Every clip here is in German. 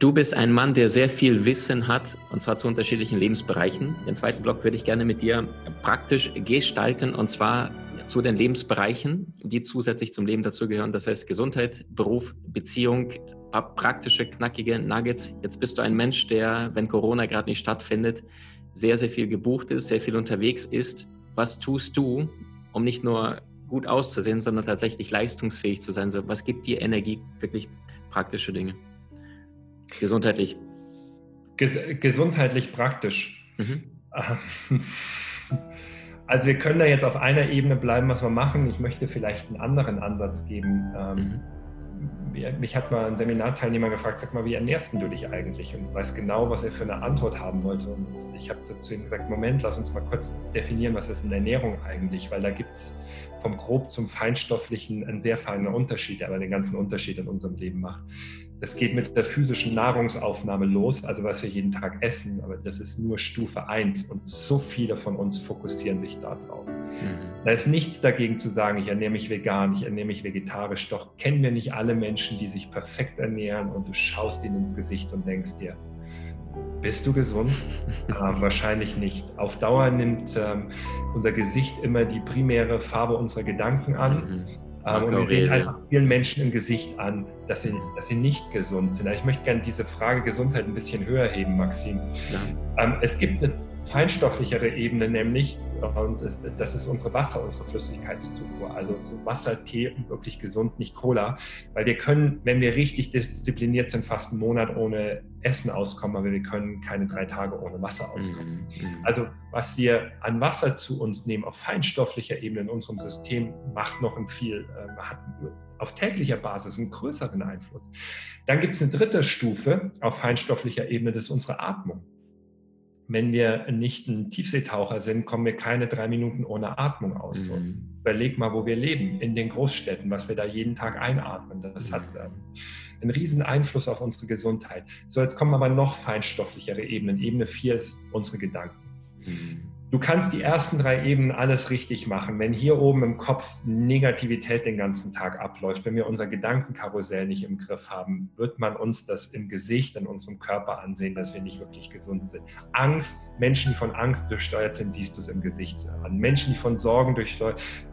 Du bist ein Mann, der sehr viel Wissen hat, und zwar zu unterschiedlichen Lebensbereichen. Den zweiten Block würde ich gerne mit dir praktisch gestalten, und zwar zu den Lebensbereichen, die zusätzlich zum Leben dazugehören. Das heißt Gesundheit, Beruf, Beziehung, praktische, knackige Nuggets. Jetzt bist du ein Mensch, der, wenn Corona gerade nicht stattfindet, sehr, sehr viel gebucht ist, sehr viel unterwegs ist. Was tust du, um nicht nur gut auszusehen, sondern tatsächlich leistungsfähig zu sein? So, was gibt dir Energie? Wirklich praktische Dinge. Gesundheitlich. Ges gesundheitlich praktisch. Mhm. Also wir können da jetzt auf einer Ebene bleiben, was wir machen. Ich möchte vielleicht einen anderen Ansatz geben. Ähm, mhm. Mich hat mal ein Seminarteilnehmer gefragt, sag mal, wie ernährst du dich eigentlich? Und weiß genau, was er für eine Antwort haben wollte. Und ich habe zu ihm gesagt, Moment, lass uns mal kurz definieren, was ist eine Ernährung eigentlich? Weil da gibt es vom Grob zum Feinstofflichen einen sehr feinen Unterschied, der aber den ganzen Unterschied in unserem Leben macht. Das geht mit der physischen Nahrungsaufnahme los, also was wir jeden Tag essen, aber das ist nur Stufe 1 und so viele von uns fokussieren sich darauf. Mhm. Da ist nichts dagegen zu sagen, ich ernähre mich vegan, ich ernähre mich vegetarisch, doch kennen wir nicht alle Menschen, die sich perfekt ernähren und du schaust ihnen ins Gesicht und denkst dir, bist du gesund? ähm, wahrscheinlich nicht. Auf Dauer nimmt ähm, unser Gesicht immer die primäre Farbe unserer Gedanken an. Mhm. Ähm, und wir sehen einfach vielen Menschen im Gesicht an, dass sie, dass sie nicht gesund sind. Ich möchte gerne diese Frage Gesundheit ein bisschen höher heben, Maxim. Ja. Ähm, es gibt eine feinstofflichere Ebene, nämlich, und das ist unsere Wasser, unsere Flüssigkeitszufuhr. Also Wasser, Tee und wirklich gesund, nicht Cola. Weil wir können, wenn wir richtig diszipliniert sind, fast einen Monat ohne Essen auskommen, aber wir können keine drei Tage ohne Wasser auskommen. Mhm. mhm. Also was wir an Wasser zu uns nehmen auf feinstofflicher Ebene in unserem System, macht noch ein viel, äh, hat auf täglicher Basis einen größeren Einfluss. Dann gibt es eine dritte Stufe auf feinstofflicher Ebene, das ist unsere Atmung wenn wir nicht ein Tiefseetaucher sind, kommen wir keine drei Minuten ohne Atmung aus. Mhm. überleg mal, wo wir leben, in den Großstädten, was wir da jeden Tag einatmen. Das mhm. hat ähm, einen riesen Einfluss auf unsere Gesundheit. So, jetzt kommen aber noch feinstofflichere Ebenen. Ebene 4 ist unsere Gedanken. Mhm. Du kannst die ersten drei Ebenen alles richtig machen. Wenn hier oben im Kopf Negativität den ganzen Tag abläuft, wenn wir unser Gedankenkarussell nicht im Griff haben, wird man uns das im Gesicht, in unserem Körper ansehen, dass wir nicht wirklich gesund sind. Angst, Menschen, die von Angst durchsteuert sind, siehst du es im Gesicht an. Menschen, die von Sorgen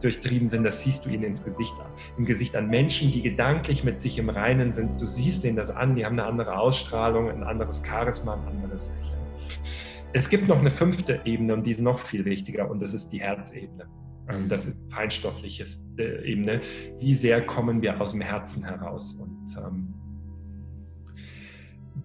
durchtrieben sind, das siehst du ihnen ins Gesicht an. Im Gesicht an Menschen, die gedanklich mit sich im Reinen sind, du siehst ihnen das an, die haben eine andere Ausstrahlung, ein anderes Charisma, ein anderes Lächeln. Es gibt noch eine fünfte Ebene und die ist noch viel wichtiger und das ist die Herzebene. Ähm, das ist feinstoffliche äh, Ebene. Wie sehr kommen wir aus dem Herzen heraus? Und ähm,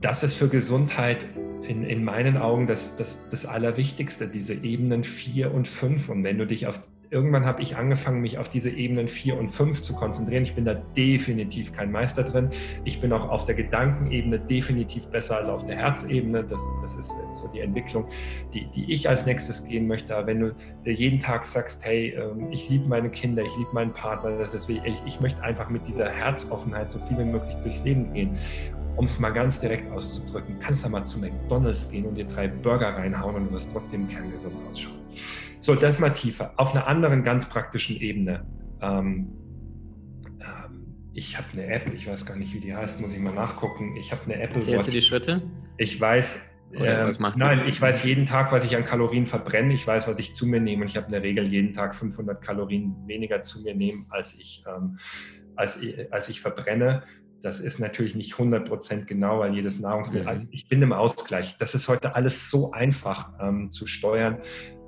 das ist für Gesundheit in, in meinen Augen das, das, das Allerwichtigste, diese Ebenen 4 und 5. Und wenn du dich auf irgendwann habe ich angefangen, mich auf diese Ebenen 4 und 5 zu konzentrieren. Ich bin da definitiv kein Meister drin. Ich bin auch auf der Gedankenebene definitiv besser als auf der Herzebene. Das, das ist so die Entwicklung, die, die ich als nächstes gehen möchte. Aber wenn du jeden Tag sagst, hey, ähm, ich liebe meine Kinder, ich liebe meinen Partner, das ist ich, ich möchte einfach mit dieser Herzoffenheit so viel wie möglich durchs Leben gehen um es mal ganz direkt auszudrücken, kannst du mal zu McDonalds gehen und dir drei Burger reinhauen und du wirst trotzdem kerngesund ausschauen. So, das mal tiefer. Auf einer anderen ganz praktischen Ebene. Ähm, ähm, ich habe eine App, ich weiß gar nicht, wie die heißt, muss ich mal nachgucken. Ich habe eine Apple Zählst du die Schritte? Ich weiß, äh, nein, ich weiß jeden Tag, was ich an Kalorien verbrenne. Ich weiß, was ich zu mir nehme. Und ich habe in der Regel jeden Tag 500 Kalorien weniger zu mir nehmen, als ich, ähm, als, als ich verbrenne. Das ist natürlich nicht 100% genau, weil jedes Nahrungsmittel, mhm. ich bin im Ausgleich. Das ist heute alles so einfach ähm, zu steuern.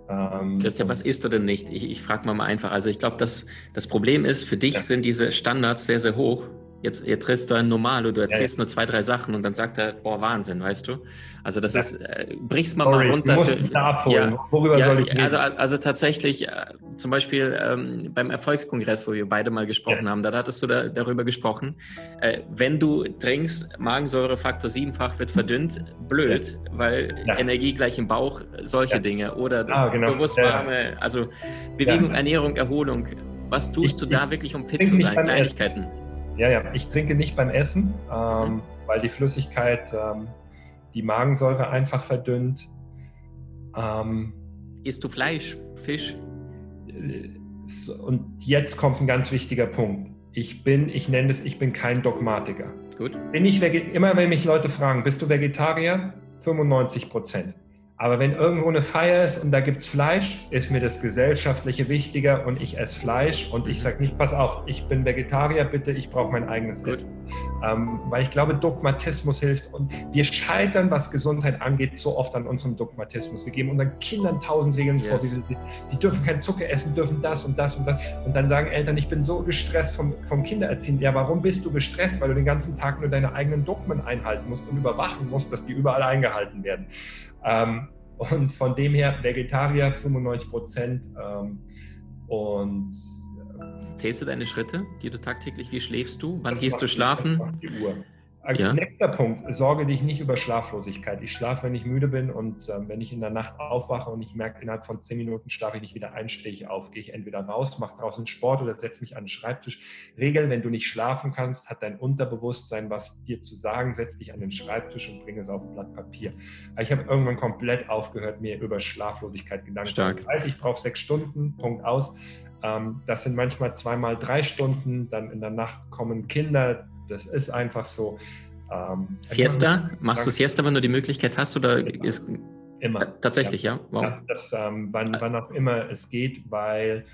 Ähm, Christian, was isst du denn nicht? Ich, ich frage mal, mal einfach. Also ich glaube, das, das Problem ist, für dich ja. sind diese Standards sehr, sehr hoch. Jetzt, jetzt triffst du einen normal oder du erzählst ja, ja. nur zwei, drei Sachen und dann sagt er, boah, Wahnsinn, weißt du? Also das ja. ist, äh, brichst mal Sorry, mal runter. Du musst mich da abholen. Worüber soll ich reden? Also, also tatsächlich, äh, zum Beispiel ähm, beim Erfolgskongress, wo wir beide mal gesprochen haben, da hattest du da, darüber gesprochen, äh, wenn du trinkst, Magensäure Faktor 7-fach wird verdünnt, blöd, weil Energie gleich im Bauch, solche Dinge. Oder ah, genau. bewusst warme, also Bewegung, Ernährung, Erholung. Was tust ich, du da wirklich, um fit zu sein? Kleinigkeiten. Ja, ja, ich trinke nicht beim Essen, ähm, mhm. weil die Flüssigkeit ähm, die Magensäure einfach verdünnt. Ähm, Isst du Fleisch, Fisch? Und jetzt kommt ein ganz wichtiger Punkt. Ich bin, ich nenne es, ich bin kein Dogmatiker. Gut. Bin ich immer wenn mich Leute fragen, bist du Vegetarier? 95 Prozent. Aber wenn irgendwo eine Feier ist und da gibt es Fleisch, ist mir das Gesellschaftliche wichtiger und ich esse Fleisch und ich sage nicht, pass auf, ich bin Vegetarier, bitte, ich brauche mein eigenes Gut. Essen. Ähm, weil ich glaube, Dogmatismus hilft und wir scheitern, was Gesundheit angeht, so oft an unserem Dogmatismus. Wir geben unseren Kindern tausend Regeln yes. vor, die, die, dürfen kein Zucker essen, dürfen das und das und das. Und dann sagen Eltern, ich bin so gestresst vom, vom Kindererziehen. Ja, warum bist du gestresst? Weil du den ganzen Tag nur deine eigenen Dogmen einhalten musst und überwachen musst, dass die überall eingehalten werden. Ähm, und von dem her Vegetarier 95 Prozent. Ähm, und äh, Zählst du deine Schritte, die du tagtäglich, wie schläfst du? Wann gehst du schlafen? Die Uhr. Ja. Nächster Punkt, sorge dich nicht über Schlaflosigkeit. Ich schlafe, wenn ich müde bin und ähm, wenn ich in der Nacht aufwache und ich merke, innerhalb von zehn Minuten schlafe ich nicht wieder ein, stehe ich auf, gehe ich entweder raus, mache draußen Sport oder setze mich an den Schreibtisch. Regel, wenn du nicht schlafen kannst, hat dein Unterbewusstsein was dir zu sagen, setz dich an den Schreibtisch und bring es auf ein Blatt Papier. Ich habe irgendwann komplett aufgehört, mir über Schlaflosigkeit Gedanken zu machen. Ich weiß, ich brauche sechs Stunden, Punkt aus. Ähm, das sind manchmal zweimal drei Stunden, dann in der Nacht kommen Kinder, das ist einfach so. Ähm, Siesta? Machst du Siesta, wenn du die Möglichkeit hast? Oder ist, Immer. Tatsächlich, ja. ja? Wow. Ja, das, ähm, wann, wann, auch immer es geht, weil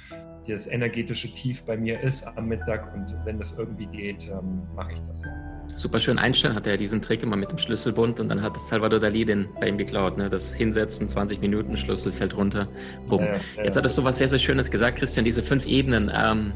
das energetische Tief bei mir ist am Mittag und wenn das irgendwie geht, ähm, mache ich das. Super schön. Einstein hatte ja diesen Trick immer mit dem Schlüsselbund und dann hat Salvador Dali den bei ihm geklaut. Ne? Das Hinsetzen, 20 Minuten, Schlüssel fällt runter. Bumm. Ja, Jetzt hattest du was sehr, sehr Schönes gesagt, Christian, diese fünf Ebenen. Ähm,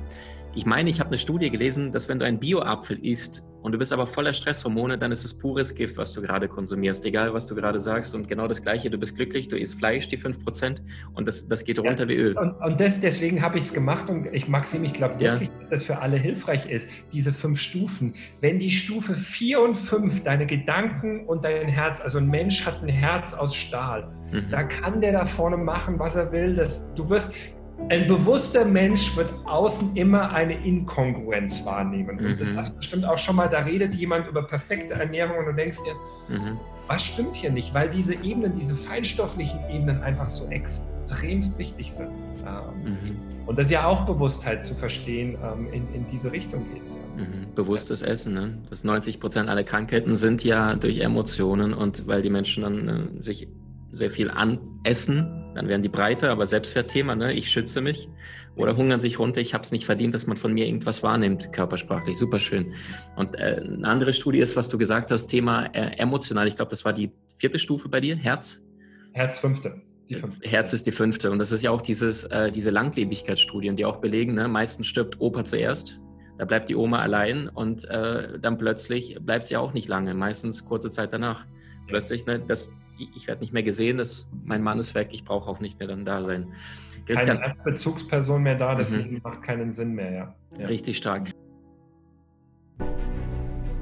ich meine, ich habe eine Studie gelesen, dass wenn du einen Bio-Apfel isst und du bist aber voller Stresshormone, dann ist es pures Gift, was du gerade konsumierst, egal was du gerade sagst. Und genau das Gleiche, du bist glücklich, du isst Fleisch, die 5%, und das, das geht runter ja, wie Öl. Und, und das, deswegen habe ich es gemacht und ich, Maxim, ich glaube wirklich, ja. dass das für alle hilfreich ist, diese fünf Stufen. Wenn die Stufe 4 und 5, deine Gedanken und dein Herz, also ein Mensch hat ein Herz aus Stahl, mhm. da kann der da vorne machen, was er will. Das, du wirst, ein bewusster Mensch wird außen immer eine Inkongruenz wahrnehmen. Und das mhm. hast bestimmt auch schon mal, da redet jemand über perfekte Ernährung und du denkst dir, mhm. was stimmt hier nicht? Weil diese Ebenen, diese feinstofflichen Ebenen einfach so extremst wichtig sind. Ähm, mhm. Und das ist ja auch Bewusstheit zu verstehen, ähm, in, in diese Richtung geht es. Ja. Mhm. Bewusstes Essen. Ne? Das 90 Prozent aller Krankheiten sind ja durch Emotionen und weil die Menschen dann äh, sich sehr viel anessen, dann werden die breiter, aber Selbstwertthema, ne? ich schütze mich. Oder hungern sich runter, ich habe es nicht verdient, dass man von mir irgendwas wahrnimmt, körpersprachlich. Super schön. Und äh, eine andere Studie ist, was du gesagt hast, Thema äh, emotional. Ich glaube, das war die vierte Stufe bei dir, Herz? Herz fünfte. Die fünfte. Herz ist die fünfte. Und das ist ja auch dieses, äh, diese Langlebigkeitsstudien, die auch belegen, ne? meistens stirbt Opa zuerst. Da bleibt die Oma allein und äh, dann plötzlich bleibt sie auch nicht lange, meistens kurze Zeit danach. Plötzlich, ne, das ich werde nicht mehr gesehen, das, mein Mann ist weg, ich brauche auch nicht mehr dann da sein. Christian, Keine Bezugsperson mehr da, das mhm. macht keinen Sinn mehr, ja. ja. Richtig stark.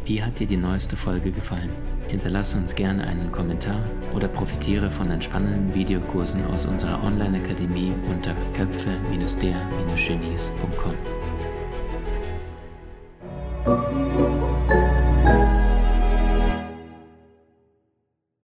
Wie hat dir die neueste Folge gefallen? Hinterlasse uns gerne einen Kommentar oder profitiere von entspannenden Videokursen aus unserer Online-Akademie unter köpfe-der-genies.com.